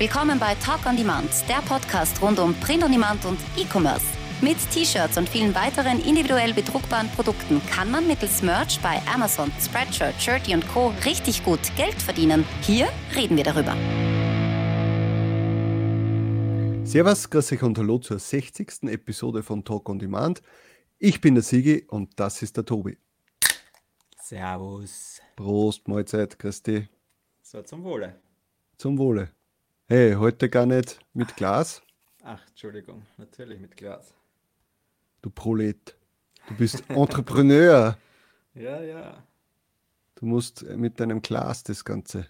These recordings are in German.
Willkommen bei Talk on Demand, der Podcast rund um Print on Demand und E-Commerce. Mit T-Shirts und vielen weiteren individuell bedruckbaren Produkten kann man mittels Merch bei Amazon, Spreadshirt, Shirty und Co. richtig gut Geld verdienen. Hier reden wir darüber. Servus, grüß euch und hallo zur 60. Episode von Talk on Demand. Ich bin der Sigi und das ist der Tobi. Servus. Prost, Mahlzeit, dich. So, zum Wohle. Zum Wohle. Hey, heute gar nicht mit Glas. Ach, Entschuldigung, natürlich mit Glas. Du Prolet. Du bist Entrepreneur. Ja, ja. Du musst mit deinem Glas das Ganze.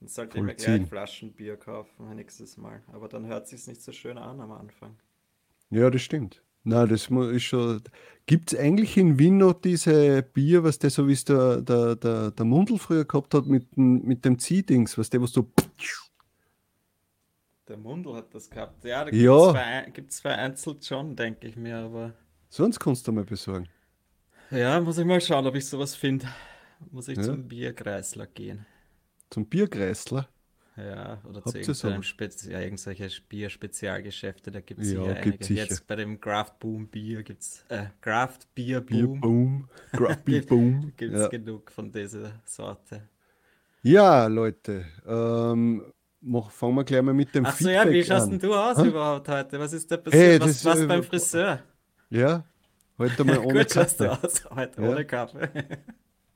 Dann sollte ich mir Vollziehen. gleich Flaschenbier kaufen nächstes Mal. Aber dann hört sich's nicht so schön an am Anfang. Ja, das stimmt. Na, das ist schon. Gibt es eigentlich in Wien noch diese Bier, was der so wie es der, der, der, der Mundl früher gehabt hat mit, dem- mit dem Ziehdings, was der, was du. Der Mundl hat das gehabt. Ja, da Ja. gibt es vereinzelt schon, denke ich mir. Aber Sonst kannst du mal besorgen. ja, muss ich mal schauen, ob ich sowas finde. Muss ich Ja. zum Bierkreisler gehen. Zum Bierkreisler. Ja, oder Habt zu irgendeinem so? Spez ja, irgendwelche Bier-Spezialgeschäfte, da gibt es Ja, einige. sicher. Jetzt bei dem Craft Boom Bier gibt es, äh, Craft Beer Bier Boom, Boom. Craft Beer Gibt- Boom. gibt es Ja. genug von dieser Sorte. ja, Leute. Ähm, mach, fangen wir gleich mal mit dem Ach so, Feedback ja, wie schaust denn du aus Hä? überhaupt heute? Was ist da passiert? Hey, was was äh, beim Friseur? Ja, heute mal ohne Gut schaust du aus heute, Ja. ohne Kappe.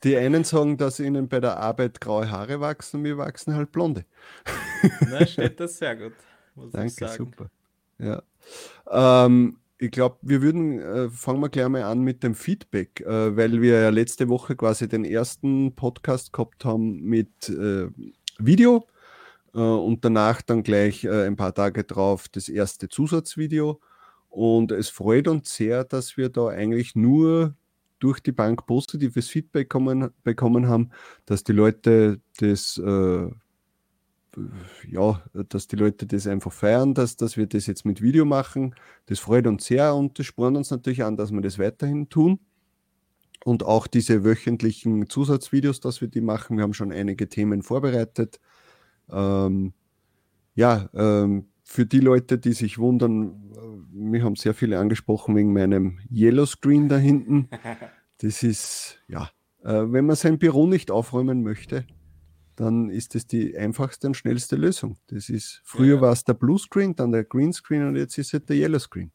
Die einen sagen, dass ihnen bei der Arbeit graue Haare wachsen, wir wachsen halt blonde. Na, steht das sehr gut, muss ich Danke, sagen. super. Ja. Ähm, ich glaube, wir würden, äh, fangen wir gleich mal an mit dem Feedback, äh, weil wir ja letzte Woche quasi den ersten Podcast gehabt haben mit äh, Video und danach dann gleich äh, ein paar Tage drauf das erste Zusatzvideo. Und es freut uns sehr, dass wir da eigentlich nur durch die Bank positives Feedback kommen, bekommen haben, dass die Leute das äh, ja, dass die Leute das einfach feiern, dass, dass wir das jetzt mit Video machen. Das freut uns sehr und das spornt uns natürlich an, dass wir das weiterhin tun. Und auch diese wöchentlichen Zusatzvideos, dass wir die machen. Wir haben schon einige Themen vorbereitet. Ähm, ja, ähm, für die Leute, die sich wundern, äh, wir haben sehr viele angesprochen wegen meinem Yellow Screen da hinten. Das ist, ja, äh, wenn man sein Büro nicht aufräumen möchte, dann ist das die einfachste und schnellste Lösung. Das ist, früher Ja. war es der Blue Screen, dann der Green Screen und jetzt ist es der Yellow Screen.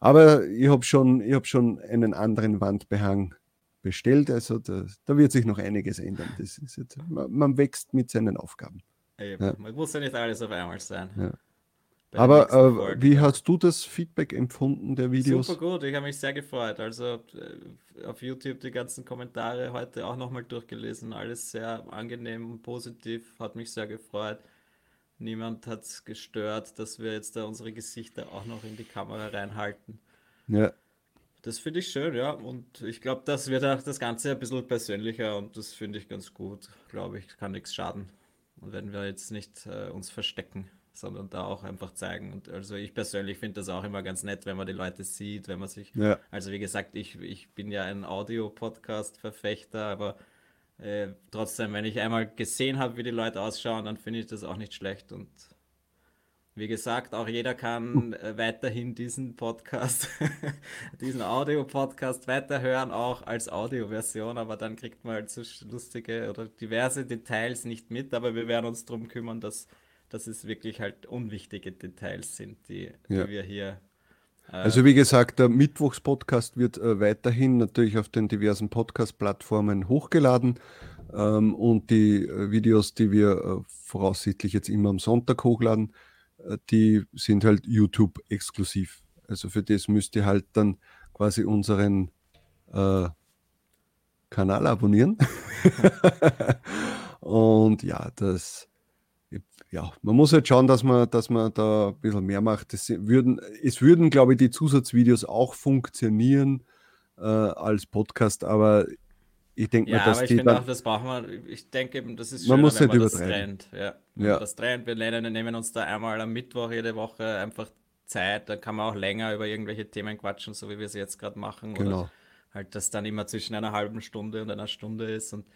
Aber ich habe schon, ich hab schon einen anderen Wandbehang bestellt, also da, da wird sich noch einiges ändern. Das ist jetzt, man, man wächst mit seinen Aufgaben. Eben. Ja. Man muss ja nicht alles auf einmal sein. Ja. Aber äh, wie hast du das Feedback empfunden der Videos? Super gut, ich habe mich sehr gefreut. Also äh, auf YouTube die ganzen Kommentare heute auch nochmal durchgelesen. Alles sehr angenehm und positiv, hat mich sehr gefreut. Niemand hat es gestört, dass wir jetzt da unsere Gesichter auch noch in die Kamera reinhalten. Ja, Das finde ich schön, ja. Und ich glaube, das wird auch das Ganze ein bisschen persönlicher und das finde ich ganz gut. Glaube ich, kann nichts schaden. Und wenn wir jetzt nicht äh, uns verstecken, sondern da auch einfach zeigen. Und also ich persönlich finde das auch immer ganz nett, wenn man die Leute sieht, wenn man sich. ja, Also wie gesagt, ich, ich bin ja ein Audio-Podcast-Verfechter, aber äh, trotzdem, wenn ich einmal gesehen habe, wie die Leute ausschauen, dann finde ich das auch nicht schlecht. Und wie gesagt, auch jeder kann äh, weiterhin diesen Podcast, diesen Audio-Podcast weiterhören, auch als Audioversion, aber dann kriegt man halt so lustige oder diverse Details nicht mit, aber wir werden uns darum kümmern, dass, dass es wirklich halt unwichtige Details sind, die, Ja. die wir hier. Äh, Also wie gesagt, der Mittwochspodcast wird äh, weiterhin natürlich auf den diversen Podcast-Plattformen hochgeladen ähm, und die äh, Videos, die wir äh, voraussichtlich jetzt immer am Sonntag hochladen, die sind halt YouTube exklusiv. Also für das müsst ihr halt dann quasi unseren äh, Kanal abonnieren. und ja, das ja, man muss halt schauen, dass man, dass man da ein bisschen mehr macht. Es würden, es würden, glaube ich, die Zusatzvideos auch funktionieren äh, als Podcast, aber ich denke Ja, mal, dass aber ich finde auch, das brauchen wir. Ich denke eben, das ist Man schöner, muss wenn nicht man das trennt. Ja, Ja. man das trennt. Wir nehmen, nehmen uns da einmal am Mittwoch jede Woche einfach Zeit. Da kann man auch länger über irgendwelche Themen quatschen, so wie wir es jetzt gerade machen. Genau. Oder halt, das dann immer zwischen einer halben Stunde und einer Stunde ist. Und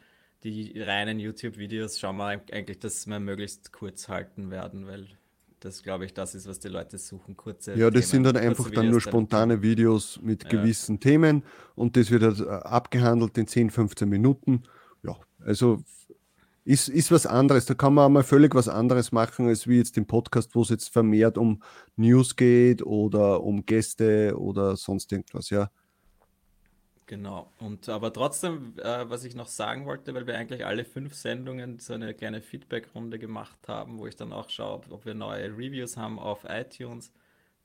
die reinen YouTube-Videos schauen wir eigentlich, dass wir möglichst kurz halten werden, weil das, glaube ich, das ist, was die Leute suchen. Kurze Ja, das Themen, sind dann einfach dann nur spontane Videos mit ja. gewissen Themen und das wird halt äh, abgehandelt in 10, 15 Minuten. Ja, also ist, ist was anderes. Da kann man mal völlig was anderes machen, als wie jetzt im Podcast, wo es jetzt vermehrt um News geht oder um Gäste oder sonst irgendwas, ja. Genau. Und aber trotzdem, äh, was ich noch sagen wollte, weil wir eigentlich alle fünf Sendungen so eine kleine Feedback-Runde gemacht haben, wo ich dann auch schaue, ob wir neue Reviews haben auf iTunes.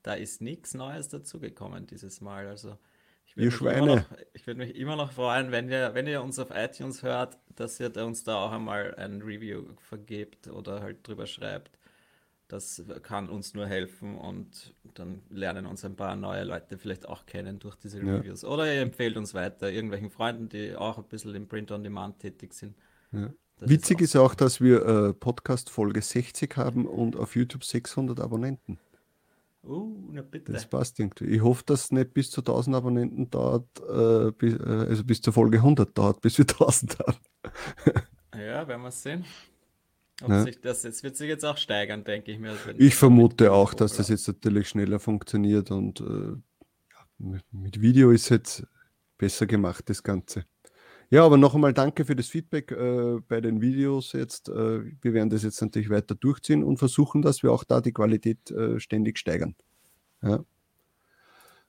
Da ist nichts Neues dazugekommen dieses Mal. Also ich würde mich, immer noch, ich würd mich immer noch freuen, wenn ihr, wenn ihr uns auf iTunes hört, dass ihr uns da auch einmal ein Review vergebt oder halt drüber schreibt. Das kann uns nur helfen und dann lernen uns ein paar neue Leute vielleicht auch kennen durch diese ja. Reviews. Oder ihr empfehlt uns weiter irgendwelchen Freunden, die auch ein bisschen im Print on Demand tätig sind. Ja. Witzig ist auch, ist auch, dass wir äh, Podcast Folge 60 haben und auf YouTube 600 Abonnenten. Uh, na bitte. Das passt irgendwie. Ich hoffe, dass es nicht bis zu 1000 Abonnenten dauert, äh, bis, äh, also bis zur Folge 100 dauert, bis wir 1000 haben. ja, werden wir sehen. Ja. Sich das, das wird sich jetzt auch steigern, denke ich mir. Ich vermute auch, dass das jetzt natürlich schneller funktioniert und äh, mit, mit, Video ist jetzt besser gemacht, das Ganze. Ja, aber noch einmal danke für das Feedback äh, bei den Videos jetzt. Äh, wir werden das jetzt natürlich weiter durchziehen und versuchen, dass wir auch da die Qualität äh, ständig steigern. Ja.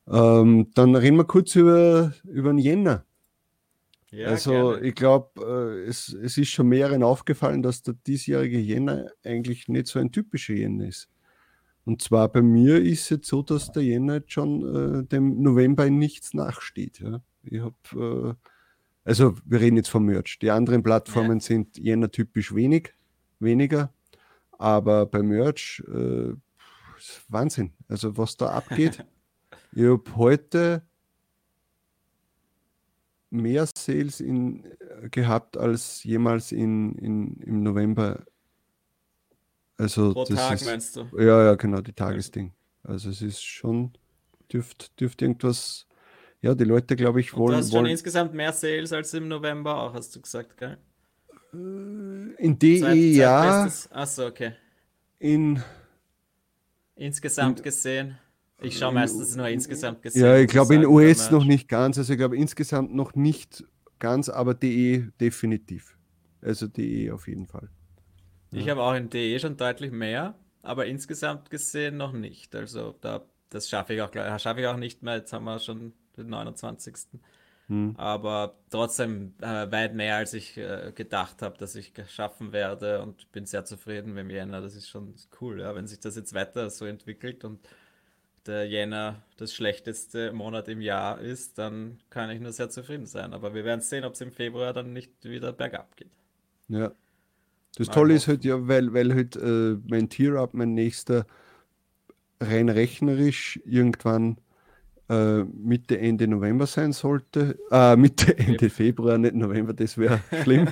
Ähm, dann reden wir kurz über, über den Jänner. Ja, also gerne. ich glaube, äh, es, es ist schon mehreren aufgefallen, dass der diesjährige Jänner eigentlich nicht so ein typischer Jänner ist. Und zwar bei mir ist es jetzt so, dass der Jänner jetzt schon äh, dem November in nichts nachsteht. Ja. Ich habe, äh, also wir reden jetzt vom Merch. Die anderen Plattformen ja. sind Jänner typisch wenig, weniger. Aber bei Merch, äh, Wahnsinn. Also was da abgeht. ich habe heute mehr Sales in, äh, gehabt als jemals in, in, im November. Also Pro Tag ist, meinst du? Ja, ja, genau, die Tagesding. Also es ist schon, dürfte dürft irgendwas, ja, die Leute, glaube ich, wollen. Und du hast schon wollen, insgesamt mehr Sales als im November auch, hast du gesagt, gell? Äh, in DE Zeit, ja. Achso, okay. In insgesamt in, gesehen. Ich schaue meistens nur insgesamt gesehen. Ja, ich glaube in US noch nicht ganz. Also ich glaube insgesamt noch nicht ganz, aber DE definitiv. Also DE auf jeden Fall. Ich ja. habe auch in DE schon deutlich mehr, aber insgesamt gesehen noch nicht. Also da, das schaffe ich auch, schaffe ich auch nicht mehr. Jetzt haben wir schon den 29. Hm. Aber trotzdem äh, weit mehr, als ich äh, gedacht habe, dass ich schaffen werde und bin sehr zufrieden mit Jänner. Das ist schon cool, ja, wenn sich das jetzt weiter so entwickelt und der Jänner das schlechteste Monat im Jahr ist, dann kann ich nur sehr zufrieden sein. Aber wir werden sehen, ob es im Februar dann nicht wieder bergab geht. Ja. Das Mal Tolle ist halt ja, weil, weil halt äh, mein Tier-Up, mein nächster, rein rechnerisch irgendwann äh, Mitte, Ende November sein sollte. Äh, Mitte, Ende Februar, nicht November, das wäre schlimm.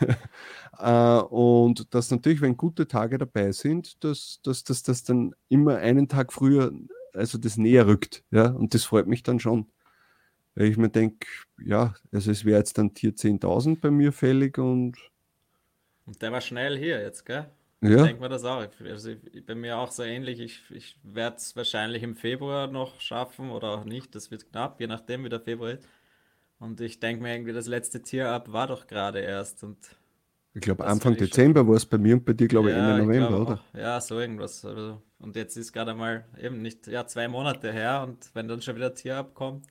äh, und dass natürlich, wenn gute Tage dabei sind, dass, dass, dass das dann immer einen Tag früher also das näher rückt. Ja, und das freut mich dann schon. Weil ich mir denke, ja, also es wäre jetzt dann Tier 10.000 bei mir fällig und. Und der war schnell hier jetzt, gell? Ja. Ich denke mir das auch. Also bei mir auch so ähnlich. Ich, ich werde es wahrscheinlich im Februar noch schaffen oder auch nicht. Das wird knapp, je nachdem, wie der Februar ist. Und ich denke mir irgendwie, das letzte Tier ab war doch gerade erst. Und ich glaube, Anfang Dezember war es bei mir und bei dir, glaube ich, ja, Ende November, oder? Auch, ja, so irgendwas. Also, und jetzt ist gerade mal eben nicht, ja, zwei Monate her und wenn dann schon wieder Tier abkommt,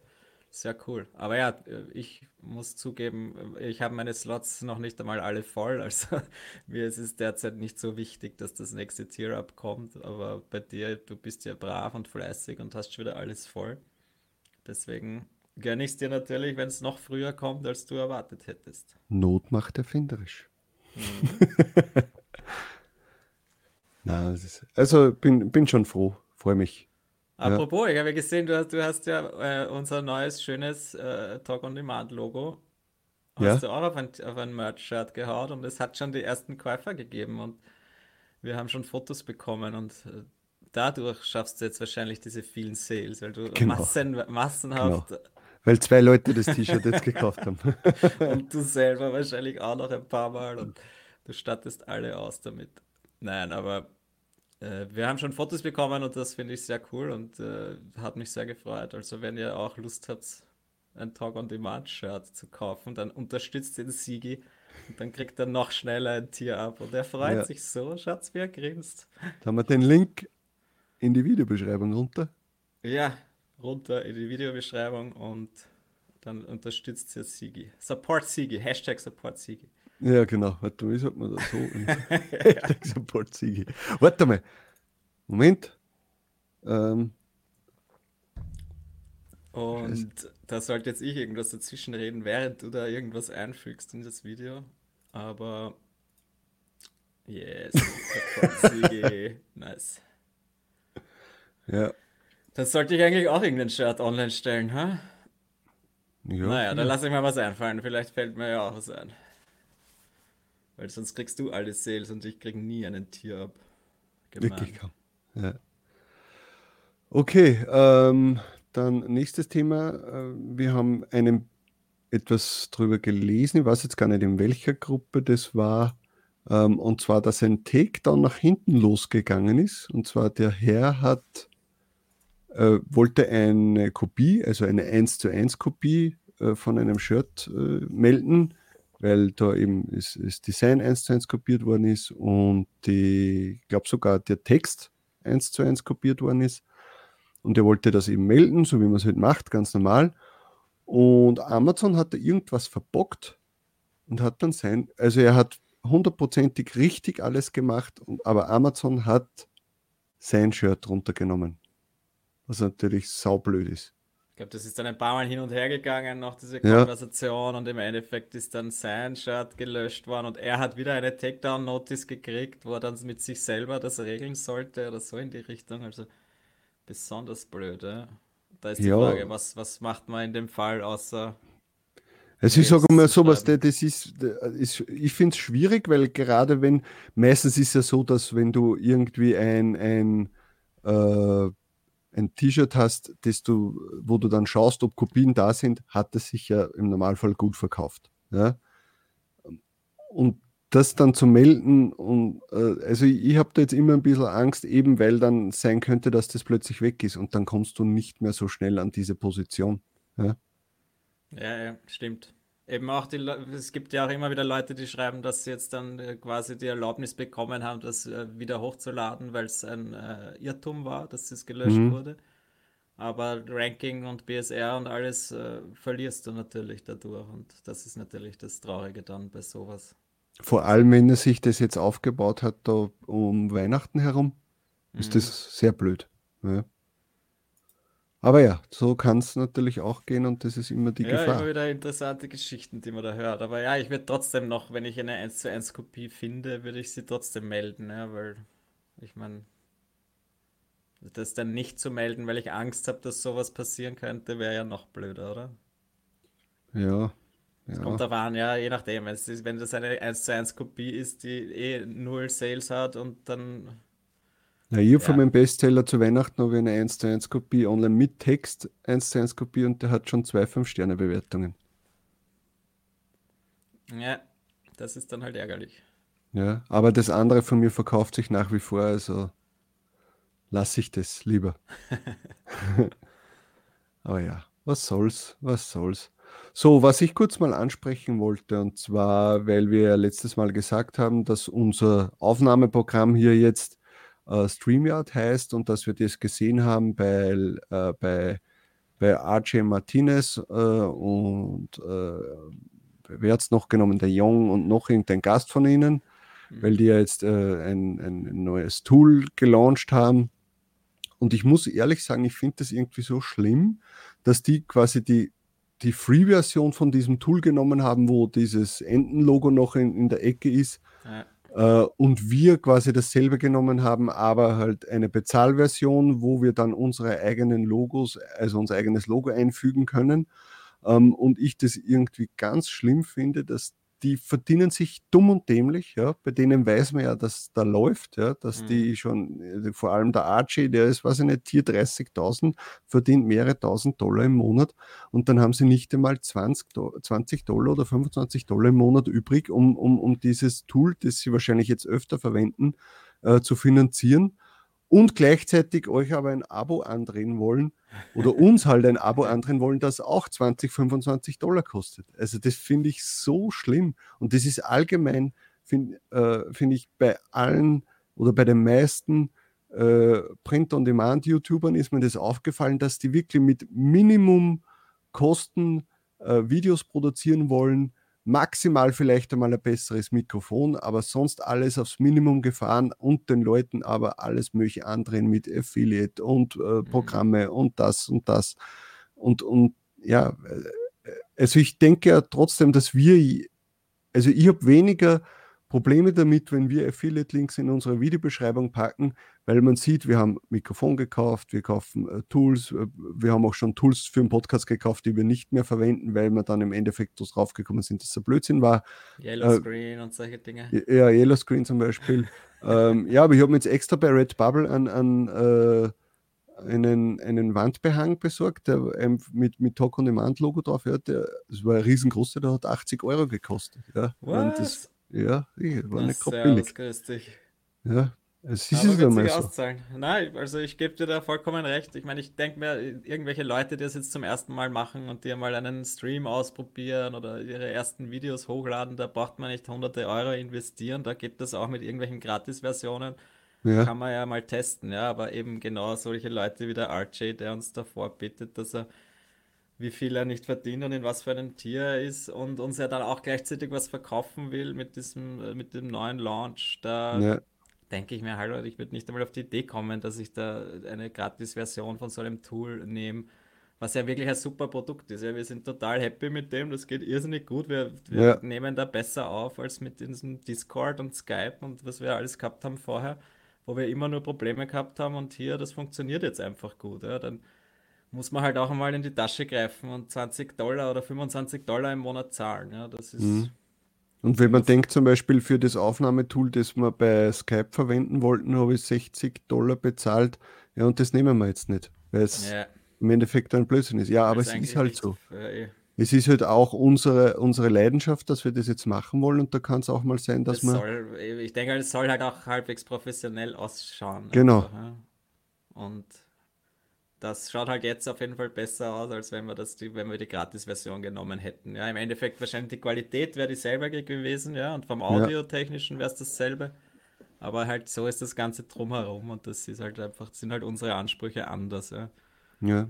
ist ja cool. Aber ja, ich muss zugeben, ich habe meine Slots noch nicht einmal alle voll. Also mir ist es derzeit nicht so wichtig, dass das nächste Tier abkommt. Aber bei dir, du bist ja brav und fleißig und hast schon wieder alles voll. Deswegen gönne ich es dir natürlich, wenn es noch früher kommt, als du erwartet hättest. Not macht erfinderisch. Mhm. Na, ist, also bin, bin schon froh, freue mich. Apropos, ja. ich habe ja gesehen, du hast, du hast ja äh, unser neues, schönes äh, Talk on Demand Logo. Hast ja. du auch auf ein, auf ein Merch-Shirt gehaut und es hat schon die ersten Käufer gegeben und wir haben schon Fotos bekommen und äh, dadurch schaffst du jetzt wahrscheinlich diese vielen Sales, weil du genau. Massen, massenhaft genau. Weil zwei Leute das T-Shirt jetzt gekauft haben. und du selber wahrscheinlich auch noch ein paar Mal und du stattest alle aus damit. Nein, aber äh, wir haben schon Fotos bekommen und das finde ich sehr cool und äh, hat mich sehr gefreut. Also wenn ihr auch Lust habt, ein Talk-on-Demand-Shirt zu kaufen, dann unterstützt den Sigi und dann kriegt er noch schneller ein Tier ab und er freut ja. sich so. Schaut's, wie er grinst. Da haben wir den Link in die Videobeschreibung runter. Ja, runter in die Videobeschreibung und dann unterstützt ihr Sigi. Support Sigi, Hashtag Support Sigi. Ja, genau. Warte, wie sagt man das so? Hashtag Support Sigi. Warte mal. Moment. Ähm. Und da sollte jetzt ich irgendwas dazwischen reden, während du da irgendwas einfügst in das Video. Aber yes, Support Sigi. nice. Ja. Dann sollte ich eigentlich auch irgendein Shirt online stellen, ha? Ja, naja, dann lasse ich mir was einfallen. Vielleicht fällt mir ja auch was ein. Weil sonst kriegst du alle Sales und ich krieg nie einen Tier ab. Wirklich kaum. Ja. Okay, ähm, dann nächstes Thema. Äh, wir haben einen etwas drüber gelesen. Ich weiß jetzt gar nicht, in welcher Gruppe das war. Ähm, und zwar, dass ein Takedown nach hinten losgegangen ist. Und zwar der Herr hat äh, wollte eine Kopie, also eine 1 zu 1 Kopie äh, von einem Shirt äh, melden, weil da eben das, das Design 1 zu 1 kopiert worden ist und die, ich glaube sogar der Text 1 zu 1 kopiert worden ist. Und er wollte das eben melden, so wie man es halt macht, ganz normal. Und Amazon hat da irgendwas verbockt und hat dann sein, also er hat hundertprozentig richtig alles gemacht, aber Amazon hat sein Shirt runtergenommen was natürlich saublöd ist. Ich glaube, das ist dann ein paar Mal hin und her gegangen nach dieser Konversation ja. und im Endeffekt ist dann sein Shirt gelöscht worden und er hat wieder eine Takedown-Notice gekriegt, wo er dann mit sich selber das regeln sollte oder so in die Richtung. Also besonders blöd. Ja? Da ist die ja. Frage, was, was macht man in dem Fall außer. Also ich sage mal sowas, das ist, das ist ich finde es schwierig, weil gerade wenn, meistens ist ja so, dass wenn du irgendwie ein, ein äh, ein T-Shirt hast, das du, wo du dann schaust, ob Kopien da sind, hat es sich ja im Normalfall gut verkauft. Ja? Und das dann zu melden, und, äh, also ich, ich habe da jetzt immer ein bisschen Angst, eben weil dann sein könnte, dass das plötzlich weg ist und dann kommst du nicht mehr so schnell an diese Position. Ja, ja, ja stimmt eben auch die, es gibt ja auch immer wieder Leute, die schreiben, dass sie jetzt dann äh, quasi die Erlaubnis bekommen haben, das äh, wieder hochzuladen, weil es ein äh, Irrtum war, dass es gelöscht mhm. wurde. Aber Ranking und BSR und alles äh, verlierst du natürlich dadurch. Und das ist natürlich das Traurige dann bei sowas. Vor allem, wenn er sich das jetzt aufgebaut hat, da um Weihnachten herum, ist mhm. das sehr blöd. Ja. Aber ja, so kann es natürlich auch gehen und das ist immer die ja, Gefahr. immer wieder interessante Geschichten, die man da hört. Aber ja, ich würde trotzdem noch, wenn ich eine 1 zu 1 Kopie finde, würde ich sie trotzdem melden, ja, weil ich meine, das dann nicht zu melden, weil ich Angst habe, dass sowas passieren könnte, wäre ja noch blöder, oder? Ja. Es ja. kommt darauf an, ja, je nachdem. Wenn das eine 1 zu 1 Kopie ist, die eh null Sales hat und dann ja, ich habe ja. von meinem Bestseller zu Weihnachten habe ich eine 1 zu 1 Kopie online mit Text 1 zu 1 Kopie und der hat schon zwei 5-Sterne-Bewertungen. Ja, das ist dann halt ärgerlich. Ja, aber das andere von mir verkauft sich nach wie vor, also lasse ich das lieber. aber ja, was soll's, was soll's. So, was ich kurz mal ansprechen wollte, und zwar, weil wir letztes Mal gesagt haben, dass unser Aufnahmeprogramm hier jetzt äh, StreamYard heißt und dass wir das gesehen haben bei, äh, bei, bei RJ Martinez äh, und äh, wer hat es noch genommen? Der Young und noch irgendein Gast von ihnen, mhm. weil die ja jetzt äh, ein, ein neues Tool gelauncht haben. Und ich muss ehrlich sagen, ich finde das irgendwie so schlimm, dass die quasi die, die Free-Version von diesem Tool genommen haben, wo dieses Entenlogo noch in, in der Ecke ist. Ja äh, und wir quasi dasselbe genommen haben, aber halt eine Bezahlversion, wo wir dann unsere eigenen Logos, also unser eigenes Logo einfügen können. Ähm, und ich das irgendwie ganz schlimm finde, dass die verdienen sich dumm und dämlich, ja. Bei denen weiß man ja, dass da läuft, ja, dass mhm. die schon, äh, vor allem der Archie, der ist, weiß ich nicht, hier 30.000, verdient mehrere tausend Dollar im Monat und dann haben sie nicht einmal 20, 20 Dollar oder 25 Dollar im Monat übrig, um, um, um dieses Tool, das sie wahrscheinlich jetzt öfter verwenden, äh, zu finanzieren und gleichzeitig euch aber ein Abo andrehen wollen oder uns halt ein Abo andrehen wollen, das auch 20, 25 Dollar kostet. Also das finde ich so schlimm und das ist allgemein, finde äh, find ich, bei allen oder bei den meisten äh, Print-on-Demand-YouTubern ist mir das aufgefallen, dass die wirklich mit Minimum Kosten äh, Videos produzieren wollen, maximal vielleicht einmal ein besseres Mikrofon, aber sonst alles aufs Minimum gefahren und den Leuten aber alles mögliche andrehen mit Affiliate und äh, mhm. Programme und das und das. Und, und ja, äh, also ich denke ja trotzdem, dass wir, also ich habe weniger Probleme damit, wenn wir Affiliate-Links in unsere Videobeschreibung packen, weil man sieht, wir haben Mikrofon gekauft, wir kaufen äh, Tools, äh, wir haben auch schon Tools für den Podcast gekauft, die wir nicht mehr verwenden, weil wir dann im Endeffekt draufgekommen sind, dass ein Blödsinn war. Yellow äh, Screen und solche Dinge. Ja, Yellow Screen zum Beispiel. ähm, ja, aber ich habe mir jetzt extra bei Redbubble an, an äh, einen, einen Wandbehang besorgt, der mit, mit Talk on Demand Logo drauf hat. Der, das war ein riesengroßer, der hat 80 Euro gekostet. Ja, Was? Ja, war nicht gerade billig. Günstig. Ja, es ist es einmal so. Auszahlen. Nein, also ich gebe dir da vollkommen recht. Ich meine, ich denke mir, irgendwelche Leute, die das jetzt zum ersten Mal machen und die mal einen Stream ausprobieren oder ihre ersten Videos hochladen, da braucht man nicht hunderte Euro investieren. Da geht das auch mit irgendwelchen Gratis-Versionen. Ja. Kann man ja mal testen, ja. Aber eben genau solche Leute wie der RJ, der uns davor bittet, dass er wie viel er nicht verdient und in was für einem Tier er ist und uns ja dann auch gleichzeitig was verkaufen will mit diesem, äh, mit dem neuen Launch, da ja. denke ich mir, hallo, ich würde nicht einmal auf die Idee kommen, dass ich da eine Gratis-Version von so einem Tool nehme, was ja wirklich ein super Produkt ist. Ja, wir sind total happy mit dem, das geht irrsinnig gut. Wir, wir ja. nehmen da besser auf als mit diesem Discord und Skype und was wir alles gehabt haben vorher, wo wir immer nur Probleme gehabt haben und hier, das funktioniert jetzt einfach gut. Ja, dann muss man halt auch einmal in die Tasche greifen und 20 Dollar oder 25 Dollar im Monat zahlen. Ja, das ist. Mhm. Und wenn man denkt, zum Beispiel für das Aufnahmetool, das wir bei Skype verwenden wollten, habe ich 60 Dollar bezahlt. Ja, und das nehmen wir jetzt nicht, weil es ja. im Endeffekt ein Blödsinn ist. Ja, aber es ist halt so. Ja, es ist halt auch unsere, unsere Leidenschaft, dass wir das jetzt machen wollen und da kann es auch mal sein, dass man. Soll, ich denke, es soll halt auch halbwegs professionell ausschauen. Genau. Also. Und das schaut halt jetzt auf jeden Fall besser aus, als wenn wir das, die, wenn wir die Gratis-Version genommen hätten. Ja, im Endeffekt wahrscheinlich die Qualität wäre dieselbe gewesen, ja, und vom Audiotechnischen wäre es dasselbe. Aber halt so ist das Ganze drumherum und das ist halt einfach, sind halt unsere Ansprüche anders, ja. Ja.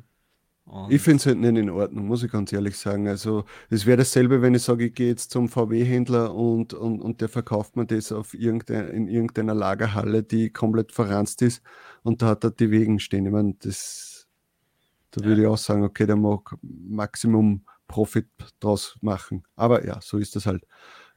Ich finde es halt nicht in Ordnung, muss ich ganz ehrlich sagen. Also es wäre dasselbe, wenn ich sage, ich gehe jetzt zum VW-Händler und, und, und der verkauft mir das auf irgendein, in irgendeiner Lagerhalle, die komplett verranzt ist und da hat er die Wegen stehen. Ich meine, das da würde ich auch sagen, okay, der mag Maximum Profit draus machen. Aber ja, so ist das halt.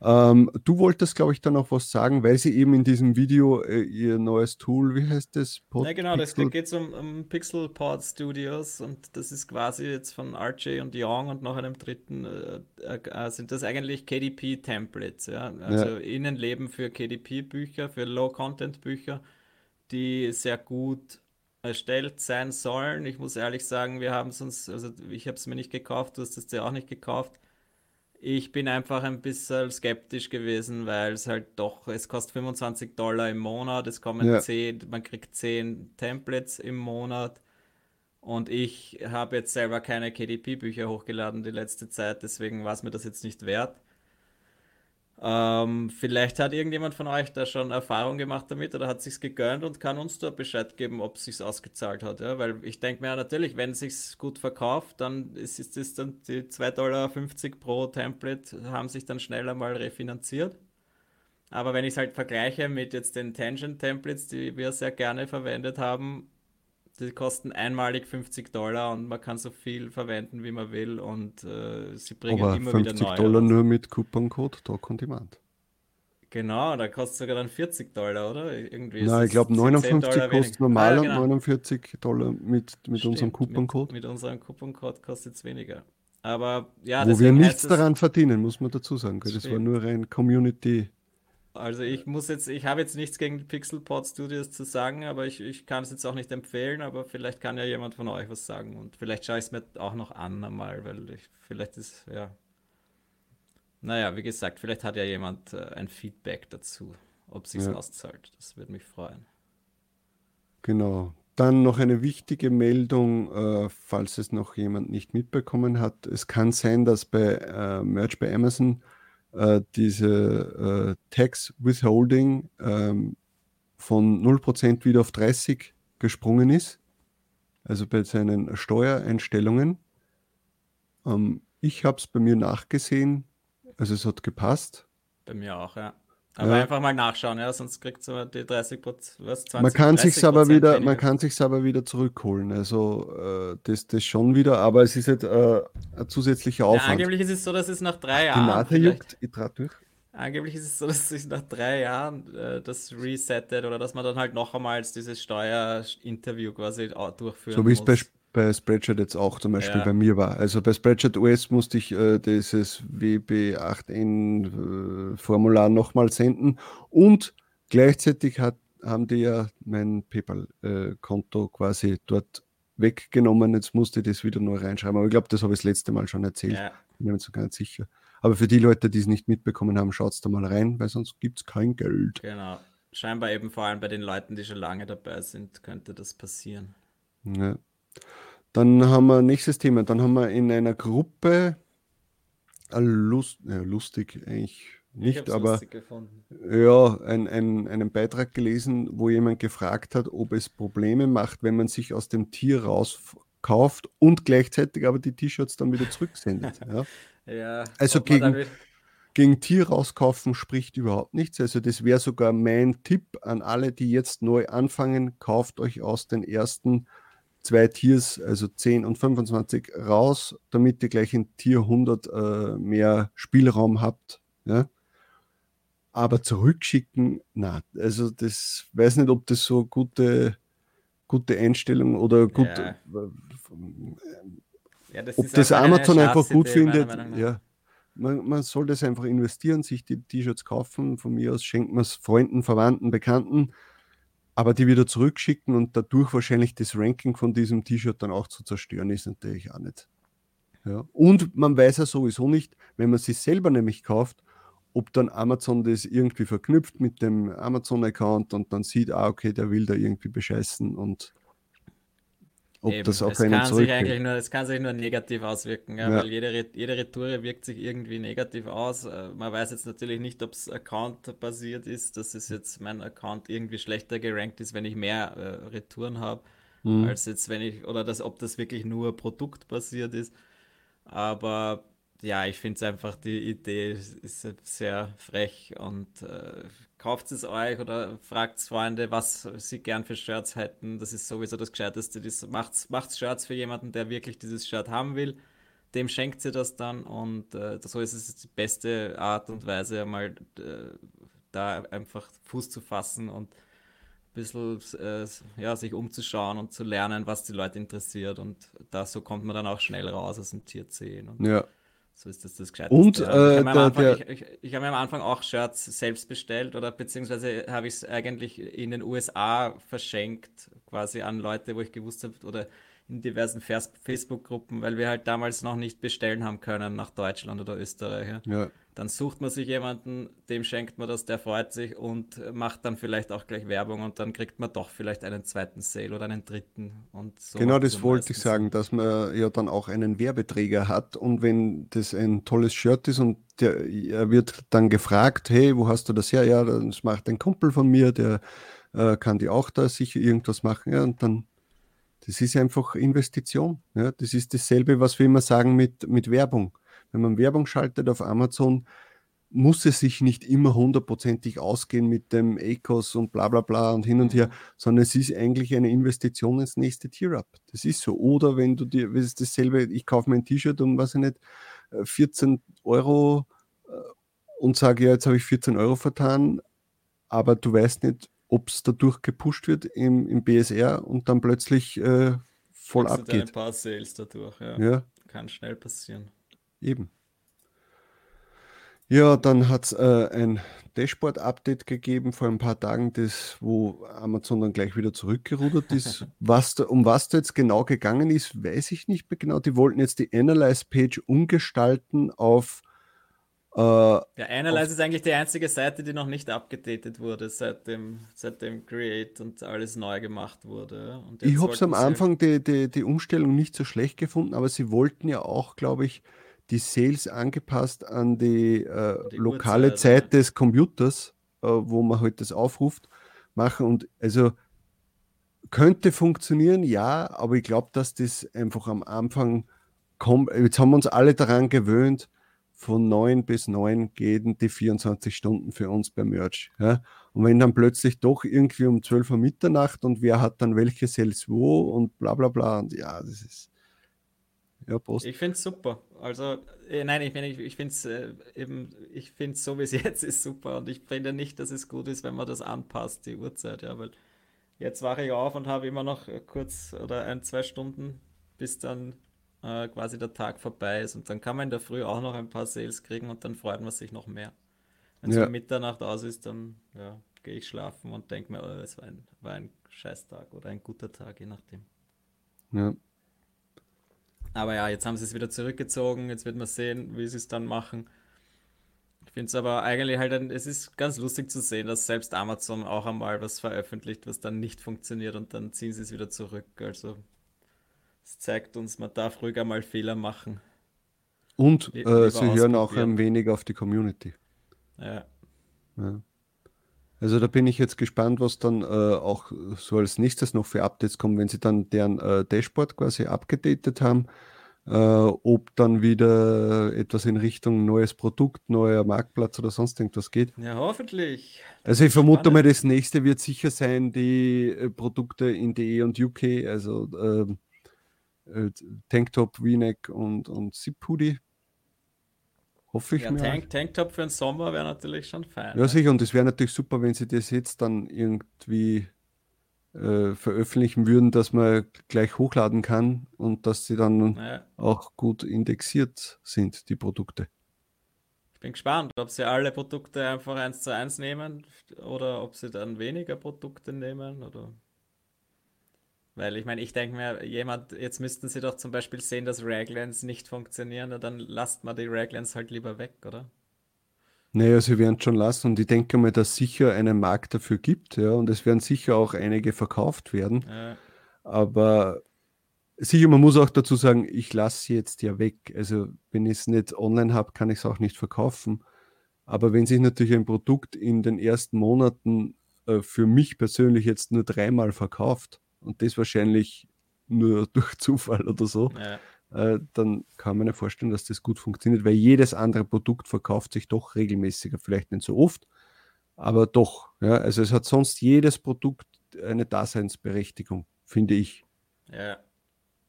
Ähm, du wolltest, glaube ich, dann noch was sagen, weil sie eben in diesem Video äh, ihr neues Tool, wie heißt das? Pod ja, genau, Pixel? das geht um, um Pixel Pod Studios und das ist quasi jetzt von RJ und Young und noch einem dritten, äh, äh, sind das eigentlich KDP-Templates, ja? Also ja. Innenleben für KDP-Bücher, für Low-Content-Bücher, die sehr gut erstellt sein sollen. Ich muss ehrlich sagen, wir haben es uns, also ich habe es mir nicht gekauft, du hast es dir auch nicht gekauft. Ich bin einfach ein bisschen skeptisch gewesen, weil es halt doch, es kostet 25 Dollar im Monat, es kommen ja. 10, man kriegt 10 Templates im Monat. Und ich habe jetzt selber keine KDP-Bücher hochgeladen die letzte Zeit, deswegen war es mir das jetzt nicht wert. Ähm, vielleicht hat irgendjemand von euch da schon Erfahrung gemacht damit oder hat sich's gegönnt und kann uns da Bescheid geben, ob es sich ausgezahlt hat. Ja? Weil ich denke mir ja natürlich, wenn es sich gut verkauft, dann ist, das dann die 2,50 Dollar pro Template haben sich dann schneller mal refinanziert. Aber wenn ich es halt vergleiche mit jetzt den Tangent-Templates, die wir sehr gerne verwendet haben, die kosten einmalig 50 Dollar und man kann so viel verwenden, wie man will und äh, sie bringen Aber immer wieder neue. 50 Dollar nur mit Couponcode Talk on Demand. Genau, da kostet sogar dann 40 Dollar, oder? Irgendwie Nein, ich glaube 59 kostet normal ah, ja, genau. und 49 Dollar mit, mit unserem Couponcode. Mit, mit unserem Couponcode kostet es weniger. Aber ja, Wo wir nichts daran verdienen, muss man dazu sagen. Das, das war nur rein Community. Also ich muss jetzt, ich habe jetzt nichts gegen Pixelpod Studios zu sagen, aber ich, ich kann es jetzt auch nicht empfehlen, aber vielleicht kann ja jemand von euch was sagen und vielleicht schaue ich es mir auch noch an einmal, weil ich, vielleicht ist, ja. Naja, wie gesagt, vielleicht hat ja jemand äh, ein Feedback dazu, ob sich ja. auszahlt. Das würde mich freuen. Genau. Dann noch eine wichtige Meldung, äh, falls es noch jemand nicht mitbekommen hat. Es kann sein, dass bei äh, Merch bei Amazon äh, diese äh, Tax Withholding ähm, von 0% wieder auf 30 gesprungen ist. Also bei seinen Steuereinstellungen. Ähm, ich habe es bei mir nachgesehen. Also es hat gepasst. Bei mir auch, ja. Aber ja. einfach mal nachschauen, ja, sonst kriegt man die 30 was 20 Man kann sich aber wieder, man kann sich aber wieder zurückholen. Also äh, das, das schon wieder, aber es ist halt äh, ein zusätzlicher Aufwand. Ja, angeblich ist es so, dass es nach drei Jahren. Die Nase juckt, ich trage durch. Angeblich ist es so, dass sich nach drei Jahren äh, das resettet oder dass man dann halt noch einmal dieses Steuerinterview quasi durchführen So wie es bei bei Spreadshirt jetzt auch zum Beispiel ja. bei mir war. Also bei Spreadshirt OS musste ich äh, dieses WB8N-Formular äh, nochmal senden und gleichzeitig hat, haben die ja mein PayPal-Konto quasi dort weggenommen. Jetzt musste ich das wieder neu reinschreiben. Aber ich glaube, das habe ich das letzte Mal schon erzählt. Ja. Bin mir gar nicht sicher. Aber für die Leute, die es nicht mitbekommen haben, schaut da mal rein, weil sonst gibt es kein Geld. Genau. Scheinbar eben vor allem bei den Leuten, die schon lange dabei sind, könnte das passieren. Ja. Dann haben wir nächstes Thema. Dann haben wir in einer Gruppe äh, Lust, ja, lustig eigentlich nicht, aber ja, ein, ein, einen Beitrag gelesen, wo jemand gefragt hat, ob es Probleme macht, wenn man sich aus dem Tier rauskauft und gleichzeitig aber die T-Shirts dann wieder zurücksendet. ja. ja, also gegen, gegen Tier rauskaufen spricht überhaupt nichts. Also das wäre sogar mein Tipp an alle, die jetzt neu anfangen, kauft euch aus den ersten zwei Tiers, also 10 und 25 raus, damit ihr gleich in Tier 100 äh, mehr Spielraum habt. Ja? Aber zurückschicken, na, also das weiß nicht, ob das so gute, gute Einstellung oder gut, ja. Äh, ja, das ob das Amazon einfach gut findet. Ja, man, man soll das einfach investieren, sich die T-Shirts kaufen. Von mir aus schenkt man es Freunden, Verwandten, Bekannten aber die wieder zurückschicken und dadurch wahrscheinlich das Ranking von diesem T-Shirt dann auch zu zerstören, ist natürlich auch nicht. Ja. Und man weiß ja sowieso nicht, wenn man sich selber nämlich kauft, ob dann Amazon das irgendwie verknüpft mit dem Amazon-Account und dann sieht, ah, okay, der will da irgendwie bescheißen und ob Eben. das auch es kann sich eigentlich nur, Es kann sich nur negativ auswirken, ja, ja. weil jede, jede Retour wirkt sich irgendwie negativ aus. Äh, man weiß jetzt natürlich nicht, ob es Account-basiert ist, dass es jetzt mein Account irgendwie schlechter gerankt ist, wenn ich mehr äh, Retouren habe, mhm. als jetzt, wenn ich, oder das, ob das wirklich nur produktbasiert ist. Aber ja, ich finde es einfach, die Idee ist sehr frech und äh, kauft es euch oder fragt Freunde, was sie gern für Shirts hätten. Das ist sowieso das Gescheiteste. Das macht, macht Shirts für jemanden, der wirklich dieses Shirt haben will. Dem schenkt sie das dann und äh, so ist es die beste Art und Weise, mal äh, da einfach Fuß zu fassen und ein bisschen äh, ja, sich umzuschauen und zu lernen, was die Leute interessiert. Und da so kommt man dann auch schnell raus aus dem Tier 10. Und ja. So ist das das Gescheiteste. Und äh, ich habe ich, ich hab mir am Anfang auch Shirts selbst bestellt oder beziehungsweise habe ich es eigentlich in den USA verschenkt, quasi an Leute, wo ich gewusst habe, oder in diversen Facebook-Gruppen, weil wir halt damals noch nicht bestellen haben können nach Deutschland oder Österreich. Ja. ja. Dann sucht man sich jemanden, dem schenkt man das, der freut sich und macht dann vielleicht auch gleich Werbung und dann kriegt man doch vielleicht einen zweiten Sale oder einen dritten. Und so genau das wollte ich sagen, dass man ja dann auch einen Werbeträger hat und wenn das ein tolles Shirt ist und der, er wird dann gefragt, hey, wo hast du das her? Ja, das macht ein Kumpel von mir, der äh, kann die auch da sicher irgendwas machen. Ja, und dann das ist einfach Investition. Ja? Das ist dasselbe, was wir immer sagen mit, mit Werbung. Wenn man Werbung schaltet auf Amazon, muss es sich nicht immer hundertprozentig ausgehen mit dem ACOS und bla bla bla und hin und her, sondern es ist eigentlich eine Investition ins nächste Tier-Up. Das ist so. Oder wenn du dir, das ist dasselbe, ich kaufe mir ein T-Shirt um, weiß ich nicht, 14 äh, Euro äh, und sage, ja, jetzt habe ich 14 Euro vertan, aber du weißt nicht, ob es dadurch gepusht wird im, im BSR und dann plötzlich äh, voll abgeht. ein paar Sales dadurch, ja. ja. kann schnell passieren. Eben. Ja, dann hat es äh, ein Dashboard-Update gegeben vor ein paar Tagen, das, wo Amazon dann gleich wieder zurückgerudert ist. was da, um was da jetzt genau gegangen ist, weiß ich nicht mehr genau. Die wollten jetzt die Analyze-Page umgestalten auf äh, ja, Analyze ist eigentlich die einzige Seite, die noch nicht abgedatet wurde, seit dem, seit dem Create und alles neu gemacht wurde. ich habe es am Anfang die, die, die Umstellung nicht so schlecht gefunden, aber sie wollten ja auch, glaube ich, die Sales angepasst an die, äh, die lokale Uhrzeit, Zeit des Computers, äh, wo man halt das aufruft, machen. Und also könnte funktionieren, ja, aber ich glaube, dass das einfach am Anfang kommt. Jetzt haben wir uns alle daran gewöhnt, von 9 bis 9 gehen die 24 Stunden für uns beim Merch. Ja? Und wenn dann plötzlich doch irgendwie um 12 Uhr Mitternacht und wer hat dann welche Sales wo und bla bla bla. Und ja, das ist ja, Post. Ich finde es super. Also, äh, nein, ich, ich, ich finde es äh, eben, ich finde so wie es jetzt ist super und ich finde nicht, dass es gut ist, wenn man das anpasst, die Uhrzeit, ja, weil jetzt wache ich auf und habe immer noch kurz oder ein, zwei Stunden, bis dann äh, quasi der Tag vorbei ist und dann kann man in der Früh auch noch ein paar Sales kriegen und dann freut man sich noch mehr. Wenn es ja. um Mitternacht aus ist, dann ja, gehe ich schlafen und denke mir, oh, es war ein, war ein Scheißtag oder ein guter Tag, je nachdem. Ja. Aber ja, jetzt haben sie es wieder zurückgezogen. Jetzt wird man sehen, wie sie es dann machen. Ich finde es aber eigentlich halt, ein, es ist ganz lustig zu sehen, dass selbst Amazon auch einmal was veröffentlicht, was dann nicht funktioniert und dann ziehen sie es wieder zurück. Also es zeigt uns, man darf ruhiger mal Fehler machen. Und äh, sie hören auch ein wenig auf die Community. Ja. ja. Also da bin ich jetzt gespannt, was dann äh, auch so als nächstes noch für Updates kommen, wenn sie dann deren äh, Dashboard quasi abgedatet haben. Äh, ob dann wieder etwas in Richtung neues Produkt, neuer Marktplatz oder sonst irgendwas geht. Ja, hoffentlich. Also ich vermute Spannend. mal, das nächste wird sicher sein, die äh, Produkte in DE und UK, also ähm, äh, Tanktop, V-Neck und, und Zip Hoodie Hoffe ich ja, mir. Tank, Tanktop für den Sommer wäre natürlich schon fein. Ja, sicher. Und es wäre natürlich super, wenn sie das jetzt dann irgendwie äh, veröffentlichen würden, dass man gleich hochladen kann und dass sie dann ja. auch gut indexiert sind, die Produkte. Ich bin gespannt, ob sie alle Produkte einfach eins zu eins nehmen oder ob sie dann weniger Produkte nehmen oder weil ich meine, ich denke mir, jemand, jetzt müssten sie doch zum Beispiel sehen, dass Raglands nicht funktionieren, dann lasst man die Raglands halt lieber weg, oder? Naja, sie werden es schon lassen und ich denke mal, dass es sicher einen Markt dafür gibt, ja, und es werden sicher auch einige verkauft werden. Ja. Aber sicher, man muss auch dazu sagen, ich lasse sie jetzt ja weg. Also, wenn ich es nicht online habe, kann ich es auch nicht verkaufen. Aber wenn sich natürlich ein Produkt in den ersten Monaten äh, für mich persönlich jetzt nur dreimal verkauft, und das wahrscheinlich nur durch Zufall oder so, ja. äh, dann kann man ja vorstellen, dass das gut funktioniert, weil jedes andere Produkt verkauft sich doch regelmäßiger, vielleicht nicht so oft, aber doch. Ja, also es hat sonst jedes Produkt eine Daseinsberechtigung, finde ich. Ja.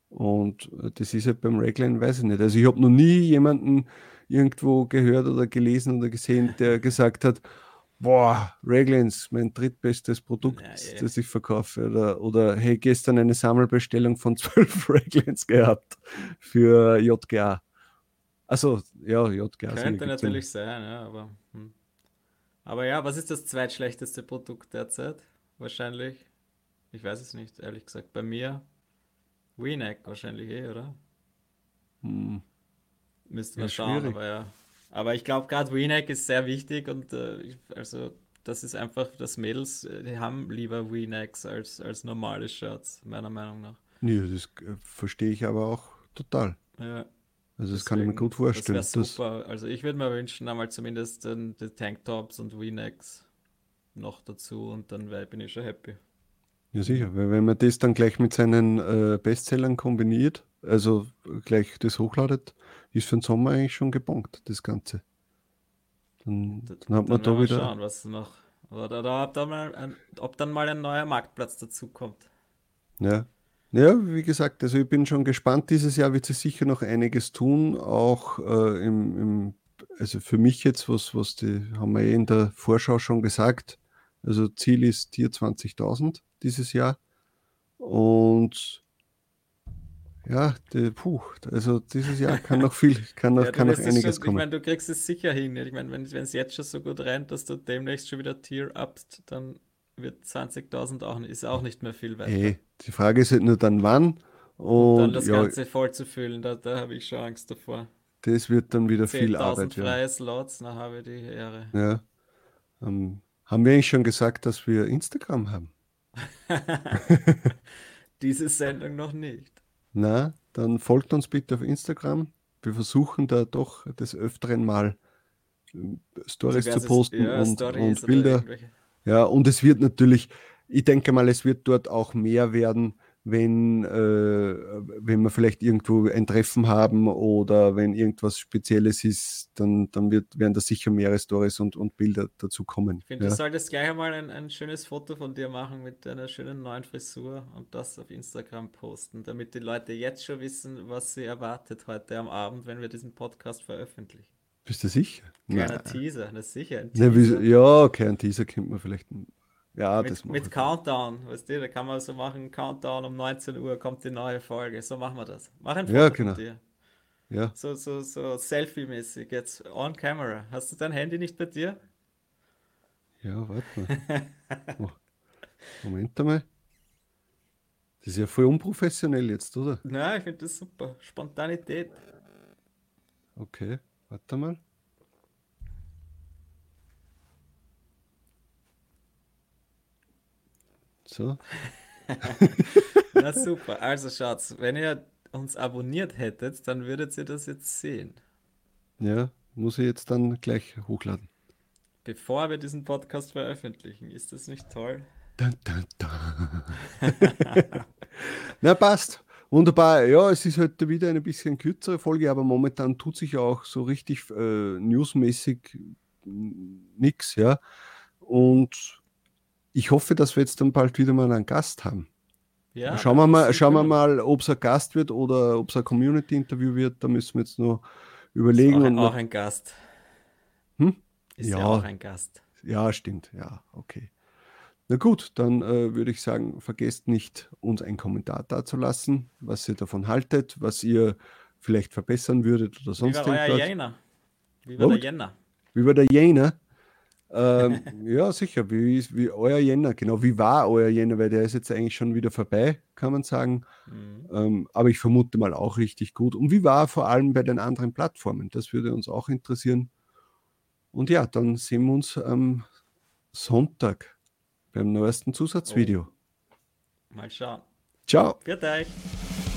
Und das ist halt beim Ragline, weiß ich nicht. Also ich habe noch nie jemanden irgendwo gehört oder gelesen oder gesehen, der gesagt hat, boah, Raglins, mein drittbestes Produkt, ja, yeah. das ich verkaufe. Oder, oder hey, gestern eine Sammelbestellung von zwölf Raglins gehabt für JGA. Also, ja, JGA. Könnte natürlich sein, ja, aber. Hm. Aber ja, was ist das zweitschlechteste Produkt derzeit? Wahrscheinlich. Ich weiß es nicht, ehrlich gesagt. Bei mir WeNeck wahrscheinlich eh, oder? Hm. Müsste man ja, schauen, schwierig. aber ja. Aber ich glaube, gerade V-Neck ist sehr wichtig und äh, also das ist einfach, dass Mädels, äh, die haben lieber V-Necks als, als normale Shirts, meiner Meinung nach. Ja, das äh, verstehe ich aber auch total. Ja. Also das Deswegen, kann ich mir gut vorstellen. Das wäre super. Das also ich würde mir wünschen, einmal zumindest den, die Tanktops und V-Necks noch dazu und dann bin ich schon happy. Ja, sicher, weil wenn man das dann gleich mit seinen äh, Bestsellern kombiniert, also gleich das hochladet, ist für den Sommer eigentlich schon gebongt, das Ganze. Dann, dann hat man da wieder. Schauen, was noch. Oder, oder ob, dann mal ein, ob dann mal ein neuer Marktplatz dazu kommt. Ja. Ja, wie gesagt, also ich bin schon gespannt. Dieses Jahr wird sich sicher noch einiges tun, auch äh, im, im, also für mich jetzt, was, was die, haben wir eh in der Vorschau schon gesagt. Also Ziel ist Tier 20.000 dieses Jahr. Und ja, die, puh, also dieses Jahr kann noch viel, kann noch, Ja, kann noch einiges schon, ich kommen. meine, du kriegst es sicher hin. Ich meine, wenn es jetzt schon so gut rennt, dass du demnächst schon wieder Tier upst, dann wird 20.000 auch, ist auch nicht mehr viel weiter. Hey, die Frage ist halt nur dann wann Und dann und das ja, Ganze voll zu füllen, da, da habe ich schon Angst davor. das wird dann wieder viel 10.000 Arbeit. Ja. freie Slots, dann habe ich die Ehre. Ja. Ähm, haben wir eigentlich schon gesagt, dass wir Instagram haben? Diese Sendung noch nicht. Na, dann folgt uns bitte auf Instagram. Wir versuchen da doch des Öfteren mal ähm, Stories zu posten ja, und, und Bilder. Ja, und es wird natürlich, ich denke mal, es wird dort auch mehr werden, wenn, äh, wenn wir vielleicht irgendwo ein Treffen haben oder wenn irgendwas Spezielles ist, dann, dann wird, werden da sicher mehrere Stories und, und Bilder dazu kommen. Ich finde, ja. du solltest gleich einmal ein, ein schönes Foto von dir machen mit deiner schönen neuen Frisur und das auf Instagram posten, damit die Leute jetzt schon wissen, was sie erwartet heute am Abend, wenn wir diesen Podcast veröffentlichen. Bist du sicher? Kleiner. Teaser, das ist sicher Teaser. ja, okay, ein Teaser könnte man vielleicht. Ja, das Mit, machen mit. Countdown, weißt du, da kann man so machen, Countdown um 19 Uhr kommt die neue Folge. So machen wir das. Mach ein Foto Ja, genau. dir. Ja, So, so, so Selfie-mäßig, jetzt on camera. Hast du dein Handy nicht bei dir? ja, warte mal. Oh, Moment einmal. Das ist ja voll unprofessionell jetzt, oder? Nein, ich finde das super. Spontanität. Okay, warte mal. So, Na super. Also Schatz, wenn ihr uns abonniert hättet, dann würdet ihr das jetzt sehen. ja, muss ich jetzt dann gleich hochladen. Bevor wir diesen Podcast veröffentlichen. Ist das nicht toll? Dun, dun, dun. Na, passt. Wunderbar. Ja, es ist heute wieder eine bisschen kürzere Folge, aber momentan tut sich ja auch so richtig äh, newsmäßig nichts, ja. Und ich hoffe, dass wir jetzt dann bald wieder mal einen Gast haben. Ja, schauen wir mal, schauen wir mal, ob es ein Gast wird oder ob es ein Community-Interview wird. Da müssen wir jetzt nur überlegen. Ist auch, ein, auch ein Gast. Hm? Ist ja. Ja. auch ein Gast. Ja, stimmt. Ja, okay. Na gut, dann äh, würde ich sagen, vergesst nicht, uns einen Kommentar dazulassen, was ihr davon haltet, was ihr vielleicht verbessern würdet oder Wie sonst war euer irgendwas. Jänner? Wie war der. Jänner? Wie war der Jänner? Ähm, ja, sicher. Wie, wie euer Jänner? Genau, wie war euer Jänner? Weil der ist jetzt eigentlich schon wieder vorbei, kann man sagen. Mhm. Ähm, aber ich vermute mal auch richtig gut. Und wie war vor allem bei den anderen Plattformen? Das würde uns auch interessieren. Und ja, dann sehen wir uns am Sonntag beim neuesten Zusatzvideo. Mal schauen. Ciao. Euch.